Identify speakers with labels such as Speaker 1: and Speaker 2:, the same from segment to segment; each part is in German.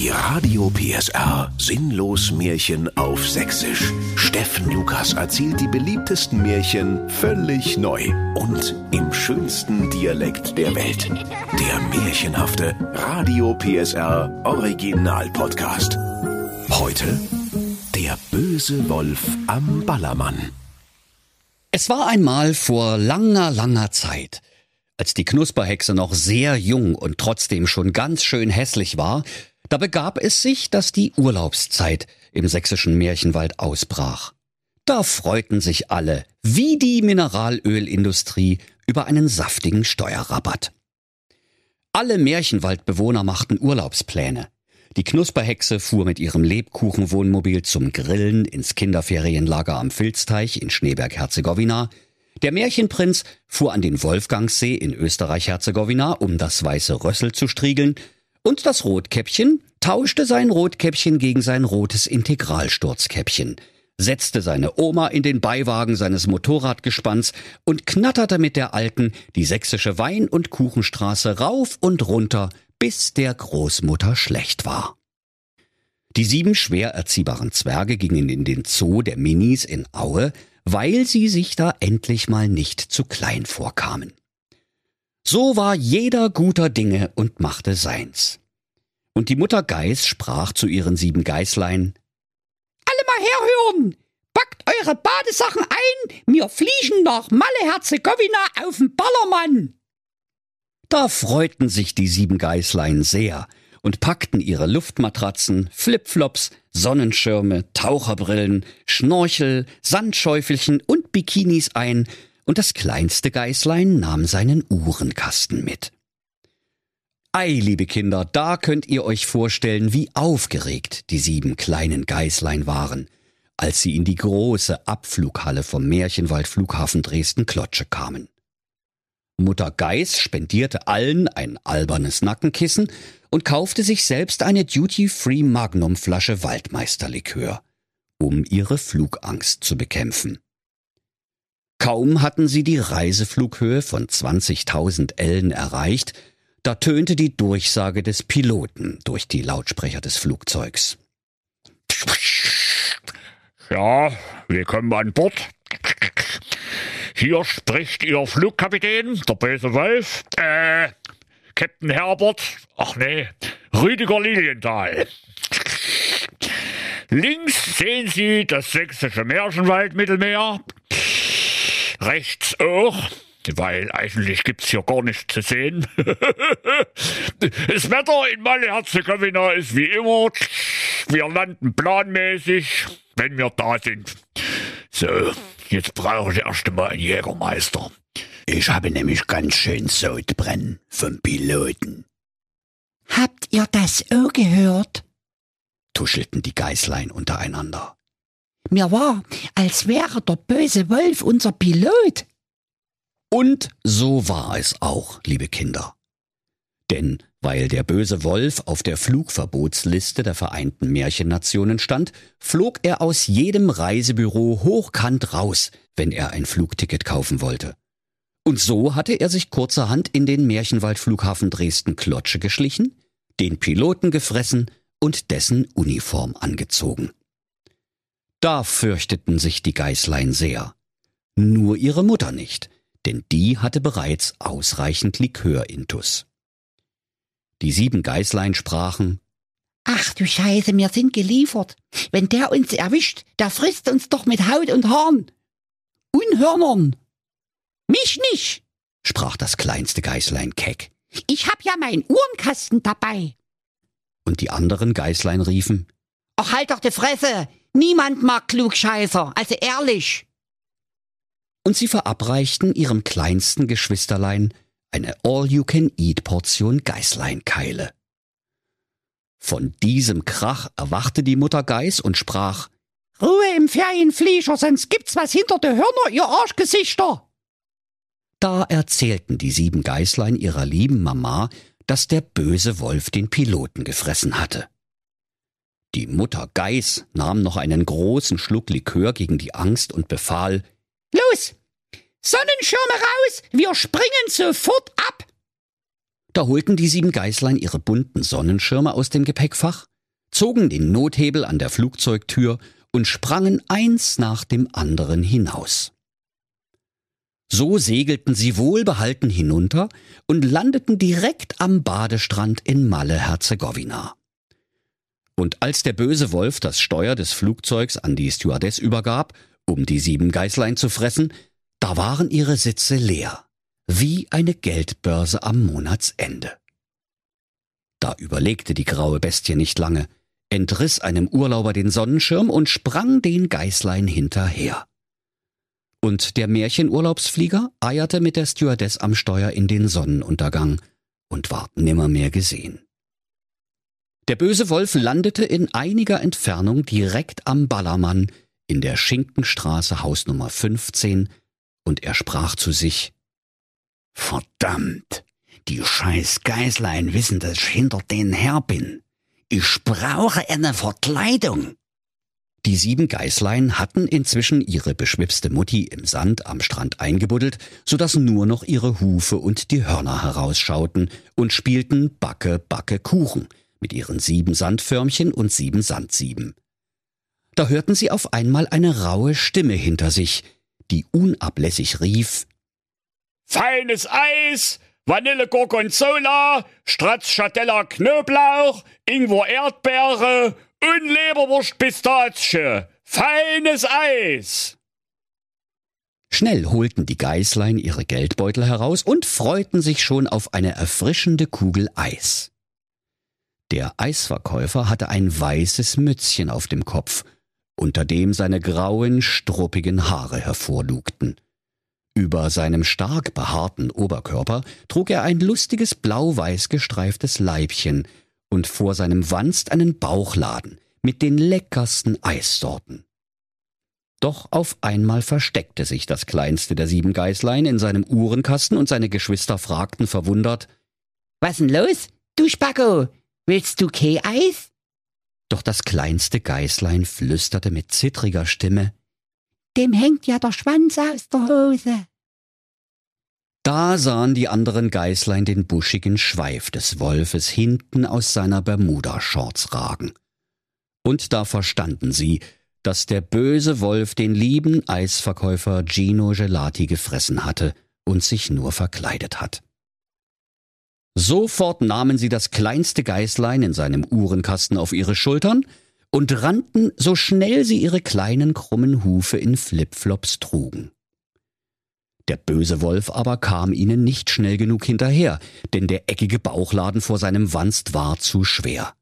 Speaker 1: Die Radio PSR Sinnlos Märchen auf Sächsisch. Steffen Lukas erzählt die beliebtesten Märchen völlig neu und im schönsten Dialekt der Welt. Der märchenhafte Radio PSR Original Podcast. Heute der böse Wolf am Ballermann.
Speaker 2: Es war einmal vor langer, langer Zeit, als die Knusperhexe noch sehr jung und trotzdem schon ganz schön hässlich war, da begab es sich, dass die Urlaubszeit im sächsischen Märchenwald ausbrach. Da freuten sich alle, wie die Mineralölindustrie, über einen saftigen Steuerrabatt. Alle Märchenwaldbewohner machten Urlaubspläne. Die Knusperhexe fuhr mit ihrem Lebkuchenwohnmobil zum Grillen ins Kinderferienlager am Filzteich in Schneeberg-Herzegowina. Der Märchenprinz fuhr an den Wolfgangsee in Österreich-Herzegowina, um das weiße Rössel zu striegeln. Und das Rotkäppchen tauschte sein Rotkäppchen gegen sein rotes Integralsturzkäppchen, setzte seine Oma in den Beiwagen seines Motorradgespanns und knatterte mit der Alten die sächsische Wein- und Kuchenstraße rauf und runter, bis der Großmutter schlecht war. Die sieben schwer erziehbaren Zwerge gingen in den Zoo der Minis in Aue, weil sie sich da endlich mal nicht zu klein vorkamen. So war jeder guter Dinge und machte seins. Und die Mutter Geiß sprach zu ihren sieben Geißlein,
Speaker 3: Alle mal herhören! Packt eure Badesachen ein, wir fliegen nach Malle-Herzegowina auf'n Ballermann!
Speaker 2: Da freuten sich die sieben Geißlein sehr und packten ihre Luftmatratzen, Flipflops, Sonnenschirme, Taucherbrillen, Schnorchel, Sandschäufelchen und Bikinis ein, und das kleinste Geißlein nahm seinen Uhrenkasten mit. Ei, liebe Kinder, da könnt ihr euch vorstellen, wie aufgeregt die sieben kleinen Geißlein waren, als sie in die große Abflughalle vom Märchenwald-Flughafen Dresden-Klotsche kamen. Mutter Geiß spendierte allen ein albernes Nackenkissen und kaufte sich selbst eine Duty-Free Magnum-Flasche Waldmeisterlikör, um ihre Flugangst zu bekämpfen. Kaum hatten sie die Reiseflughöhe von 20.000 Ellen erreicht, da tönte die Durchsage des Piloten durch die Lautsprecher des Flugzeugs.
Speaker 4: Ja, willkommen an Bord. Hier spricht Ihr Flugkapitän, der böse Wolf, äh, Captain Herbert, ach nee, Rüdiger Lilienthal. Links sehen Sie das sächsische Märchenwaldmittelmeer, rechts auch, weil eigentlich gibt's hier gar nichts zu sehen. das Wetter in Malle-Herzegowina ist wie immer, wir landen planmäßig, wenn wir da sind. So, jetzt brauche ich erst einmal einen Jägermeister.
Speaker 5: Ich habe nämlich ganz schön Sodbrennen vom Piloten.
Speaker 3: Habt ihr das auch gehört?
Speaker 2: tuschelten die Geißlein untereinander.
Speaker 3: Mir war, als wäre der böse Wolf unser Pilot.
Speaker 2: Und so war es auch, liebe Kinder. Denn weil der böse Wolf auf der Flugverbotsliste der Vereinten Märchennationen stand, flog er aus jedem Reisebüro hochkant raus, wenn er ein Flugticket kaufen wollte. Und so hatte er sich kurzerhand in den Märchenwaldflughafen Dresden-Klotsche geschlichen, den Piloten gefressen und dessen Uniform angezogen. Da fürchteten sich die Geißlein sehr. Nur ihre Mutter nicht, denn die hatte bereits ausreichend Likör-Intus. Die sieben Geißlein sprachen,
Speaker 3: Ach du Scheiße, wir sind geliefert. Wenn der uns erwischt, der frisst uns doch mit Haut und Haaren. Und Hörnern. Mich nicht,
Speaker 2: sprach das kleinste Geißlein keck.
Speaker 3: Ich hab ja meinen Uhrenkasten dabei.
Speaker 2: Und die anderen Geißlein riefen,
Speaker 3: Ach, halt doch die Fresse. Niemand mag Klugscheißer, also ehrlich.
Speaker 2: Und sie verabreichten ihrem kleinsten Geschwisterlein eine All-You-Can-Eat-Portion Geißleinkeile. Von diesem Krach erwachte die Mutter Geiß und sprach,
Speaker 3: Ruhe im Ferienflieger, sonst gibt's was hinter de Hörner, ihr Arschgesichter.
Speaker 2: Da erzählten die sieben Geißlein ihrer lieben Mama, dass der böse Wolf den Piloten gefressen hatte. Die Mutter Geiß nahm noch einen großen Schluck Likör gegen die Angst und befahl,
Speaker 3: Los, Sonnenschirme raus, wir springen sofort ab.
Speaker 2: Da holten die sieben Geißlein ihre bunten Sonnenschirme aus dem Gepäckfach, zogen den Nothebel an der Flugzeugtür und sprangen eins nach dem anderen hinaus. So segelten sie wohlbehalten hinunter und landeten direkt am Badestrand in Malle-Herzegowina. Und als der böse Wolf das Steuer des Flugzeugs an die Stewardess übergab, um die sieben Geißlein zu fressen, da waren ihre Sitze leer, wie eine Geldbörse am Monatsende. Da überlegte die graue Bestie nicht lange, entriss einem Urlauber den Sonnenschirm und sprang den Geißlein hinterher. Und der Märchenurlaubsflieger eierte mit der Stewardess am Steuer in den Sonnenuntergang und ward nimmermehr gesehen. Der böse Wolf landete in einiger Entfernung direkt am Ballermann in der Schinkenstraße Hausnummer 15 und er sprach zu sich,
Speaker 5: Verdammt, die scheiß Geißlein wissen, dass ich hinter denen her bin. Ich brauche eine Verkleidung.
Speaker 2: Die sieben Geißlein hatten inzwischen ihre beschwipste Mutti im Sand am Strand eingebuddelt, so dass nur noch ihre Hufe und die Hörner herausschauten und spielten Backe, Backe, Kuchen mit ihren sieben Sandförmchen und sieben Sandsieben. Da hörten sie auf einmal eine raue Stimme hinter sich, die unablässig rief
Speaker 4: Feines Eis, Vanille Gorgonzola, Stracciatella Knoblauch, Ingwer Erdbeere und Leberwurst Pistazie. Feines Eis.
Speaker 2: Schnell holten die Geißlein ihre Geldbeutel heraus und freuten sich schon auf eine erfrischende Kugel Eis. Der Eisverkäufer hatte ein weißes Mützchen auf dem Kopf, unter dem seine grauen, struppigen Haare hervorlugten. Über seinem stark behaarten Oberkörper trug er ein lustiges blau-weiß gestreiftes Leibchen und vor seinem Wanst einen Bauchladen mit den leckersten Eissorten. Doch auf einmal versteckte sich das kleinste der sieben Geißlein in seinem Uhrenkasten und seine Geschwister fragten verwundert,
Speaker 3: Was denn los, du Spacko? Willst du Keh-Eis?
Speaker 2: Doch das kleinste Geißlein flüsterte mit zittriger Stimme,
Speaker 3: Dem hängt ja der Schwanz aus der Hose.
Speaker 2: Da sahen die anderen Geißlein den buschigen Schweif des Wolfes hinten aus seiner Bermuda-Shorts ragen. Und da verstanden sie, dass der böse Wolf den lieben Eisverkäufer Gino Gelati gefressen hatte und sich nur verkleidet hat. Sofort nahmen sie das kleinste Geißlein in seinem Uhrenkasten auf ihre Schultern und rannten, so schnell sie ihre kleinen krummen Hufe in Flipflops trugen. Der böse Wolf aber kam ihnen nicht schnell genug hinterher, denn der eckige Bauchladen vor seinem Wanst war zu schwer.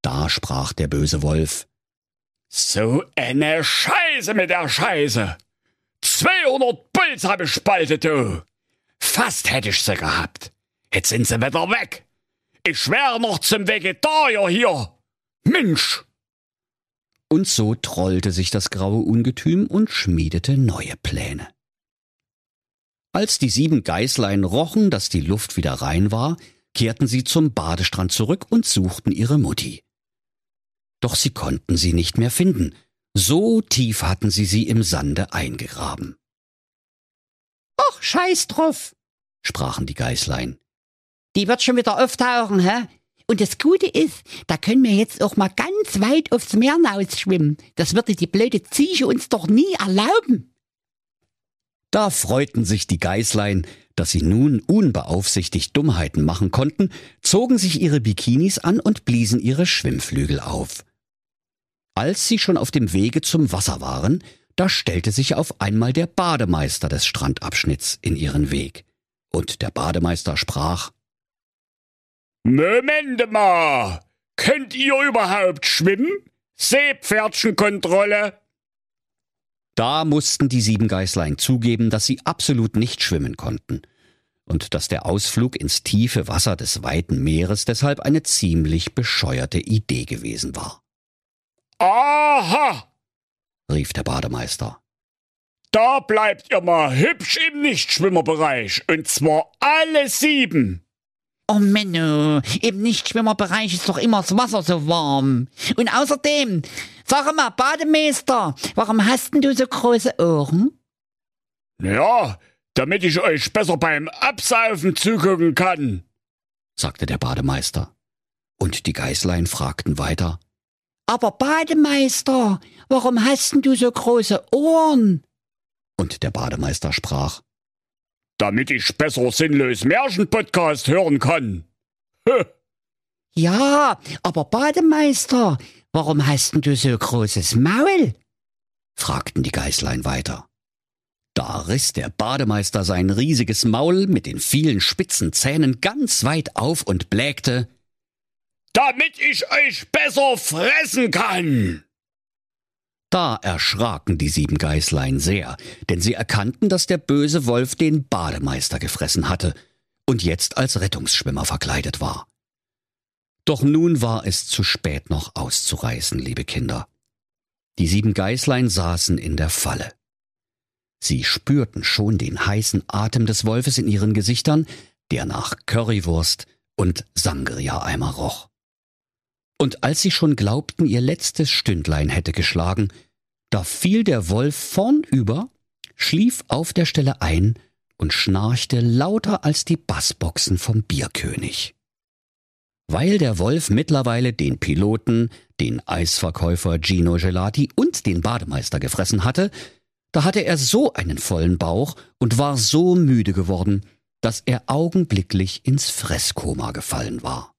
Speaker 2: Da sprach der böse Wolf
Speaker 4: So eine Scheiße mit der Scheiße. 200 Puls hab ich spaltet, du. Fast hätte ich sie gehabt. Jetzt sind sie wieder weg. Ich wär noch zum Vegetarier hier. Mensch!
Speaker 2: Und so trollte sich das graue Ungetüm und schmiedete neue Pläne. Als die sieben Geißlein rochen, dass die Luft wieder rein war, kehrten sie zum Badestrand zurück und suchten ihre Mutti. Doch sie konnten sie nicht mehr finden, so tief hatten sie sie im Sande eingegraben.
Speaker 3: Och, scheiß drauf,
Speaker 2: sprachen die Geißlein.
Speaker 3: Die wird schon wieder auftauchen, hä? Und das Gute ist, da können wir jetzt auch mal ganz weit aufs Meer schwimmen. Das würde die blöde Ziege uns doch nie erlauben.
Speaker 2: Da freuten sich die Geißlein, dass sie nun unbeaufsichtigt Dummheiten machen konnten, zogen sich ihre Bikinis an und bliesen ihre Schwimmflügel auf. Als sie schon auf dem Wege zum Wasser waren, da stellte sich auf einmal der Bademeister des Strandabschnitts in ihren Weg. Und der Bademeister sprach
Speaker 4: Moment mal! Könnt ihr überhaupt schwimmen? Seepferdchenkontrolle?
Speaker 2: Da mussten die sieben Geißlein zugeben, dass sie absolut nicht schwimmen konnten und dass der Ausflug ins tiefe Wasser des weiten Meeres deshalb eine ziemlich bescheuerte Idee gewesen war.
Speaker 4: Aha!
Speaker 2: rief der Bademeister.
Speaker 4: Da bleibt ihr mal hübsch im Nichtschwimmerbereich, und zwar alle sieben.
Speaker 3: Oh Menno, im Nichtschwimmerbereich ist doch immer das Wasser so warm. Und außerdem, sag mal, Bademeister, warum hast denn du so große Ohren?
Speaker 4: Ja, damit ich euch besser beim Absaufen zugucken kann,
Speaker 2: sagte der Bademeister. Und die Geißlein fragten weiter.
Speaker 3: Aber Bademeister, warum hast denn du so große Ohren?
Speaker 2: Und der Bademeister sprach,
Speaker 4: Damit ich besser sinnlos Märchenpodcast hören kann.
Speaker 3: Ja, aber Bademeister, warum hast denn du so großes Maul?
Speaker 2: fragten die Geißlein weiter. Da riss der Bademeister sein riesiges Maul mit den vielen spitzen Zähnen ganz weit auf und blägte,
Speaker 4: Damit ich euch besser fressen kann.
Speaker 2: Da erschraken die sieben Geißlein sehr, denn sie erkannten, dass der böse Wolf den Bademeister gefressen hatte und jetzt als Rettungsschwimmer verkleidet war. Doch nun war es zu spät noch auszureißen, liebe Kinder. Die sieben Geißlein saßen in der Falle. Sie spürten schon den heißen Atem des Wolfes in ihren Gesichtern, der nach Currywurst und Sangria-Eimer roch. Und als sie schon glaubten, ihr letztes Stündlein hätte geschlagen, da fiel der Wolf vornüber, schlief auf der Stelle ein und schnarchte lauter als die Bassboxen vom Bierkönig. Weil der Wolf mittlerweile den Piloten, den Eisverkäufer Gino Gelati und den Bademeister gefressen hatte, da hatte er so einen vollen Bauch und war so müde geworden, dass er augenblicklich ins Fresskoma gefallen war.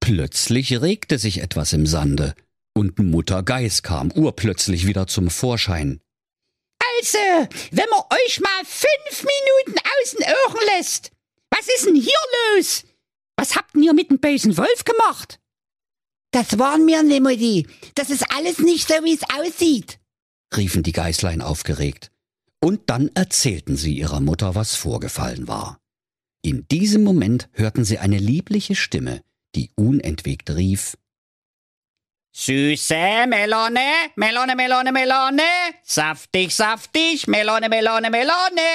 Speaker 2: Plötzlich regte sich etwas im Sande, und Mutter Geiß kam urplötzlich wieder zum Vorschein.
Speaker 3: Also, wenn man euch mal fünf Minuten außen Ohren lässt, was ist denn hier los? Was habt ihr mit dem bösen Wolf gemacht? Das waren wir nicht, Mutti. Das ist alles nicht so, wie es aussieht.
Speaker 2: riefen die Geißlein aufgeregt. Und dann erzählten sie ihrer Mutter, was vorgefallen war. In diesem Moment hörten sie eine liebliche Stimme, die unentwegt rief
Speaker 3: Süße Melone, Melone, Melone, Melone, saftig, saftig, Melone, Melone, Melone.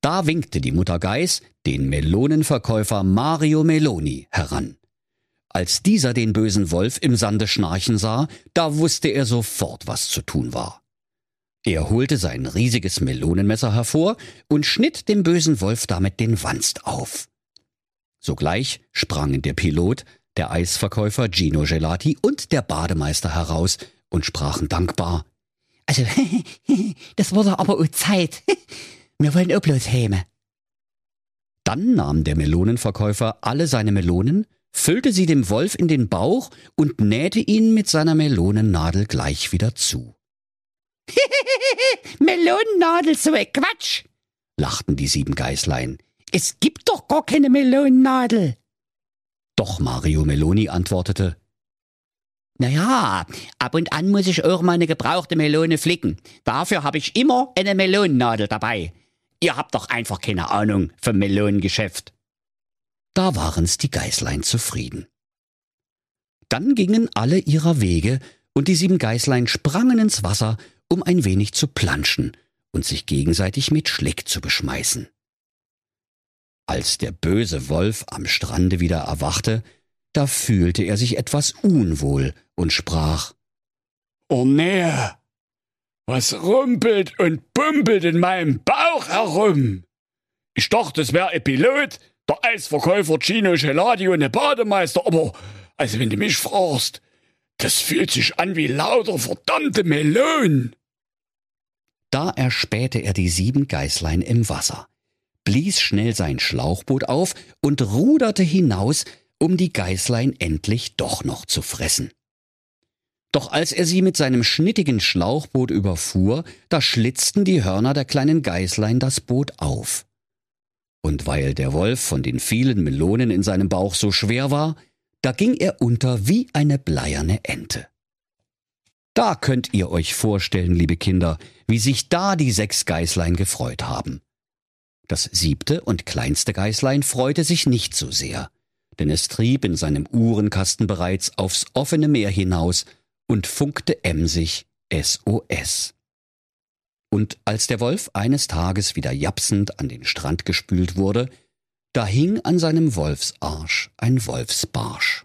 Speaker 2: Da winkte die Mutter Geiß den Melonenverkäufer Mario Meloni heran. Als dieser den bösen Wolf im Sande schnarchen sah, da wusste er sofort, was zu tun war. Er holte sein riesiges Melonenmesser hervor und schnitt dem bösen Wolf damit den Wanst auf. Sogleich sprangen der Pilot, der Eisverkäufer Gino Gelati und der Bademeister heraus und sprachen dankbar.
Speaker 3: Also, das wurde aber auch Zeit. Wir wollen auch bloß heime.
Speaker 2: Dann nahm der Melonenverkäufer alle seine Melonen, füllte sie dem Wolf in den Bauch und nähte ihn mit seiner Melonennadel gleich wieder zu.
Speaker 3: Melonennadel, so ein Quatsch.
Speaker 2: lachten die sieben Geißlein.
Speaker 3: Es gibt doch gar keine Melonennadel.
Speaker 2: Doch Mario Meloni antwortete,
Speaker 3: Naja, ab und an muss ich auch mal eine gebrauchte Melone flicken. Dafür habe ich immer eine Melonennadel dabei. Ihr habt doch einfach keine Ahnung vom Melonengeschäft.
Speaker 2: da waren's die Geißlein zufrieden. Dann gingen alle ihrer Wege, und die sieben Geißlein sprangen ins Wasser, um ein wenig zu planschen und sich gegenseitig mit Schlick zu beschmeißen. Als der böse Wolf am Strande wieder erwachte, da fühlte er sich etwas unwohl und sprach
Speaker 4: Oh nee, was rumpelt und bumpelt in meinem Bauch herum? Ich dachte, es wäre ein Pilot, der Eisverkäufer Gino Gelati und der Bademeister, aber, also wenn du mich fragst, das fühlt sich an wie lauter verdammte Melonen.
Speaker 2: Da erspähte er die sieben Geißlein im Wasser, blies schnell sein Schlauchboot auf und ruderte hinaus, um die Geißlein endlich doch noch zu fressen. Doch als er sie mit seinem schnittigen Schlauchboot überfuhr, da schlitzten die Hörner der kleinen Geißlein das Boot auf. Und weil der Wolf von den vielen Melonen in seinem Bauch so schwer war, da ging er unter wie eine bleierne Ente. Da könnt ihr euch vorstellen, liebe Kinder, wie sich da die sechs Geißlein gefreut haben. Das siebte und kleinste Geißlein freute sich nicht so sehr, denn es trieb in seinem Uhrenkasten bereits aufs offene Meer hinaus und funkte emsig SOS. Und als der Wolf eines Tages wieder japsend an den Strand gespült wurde, da hing an seinem Wolfsarsch ein Wolfsbarsch.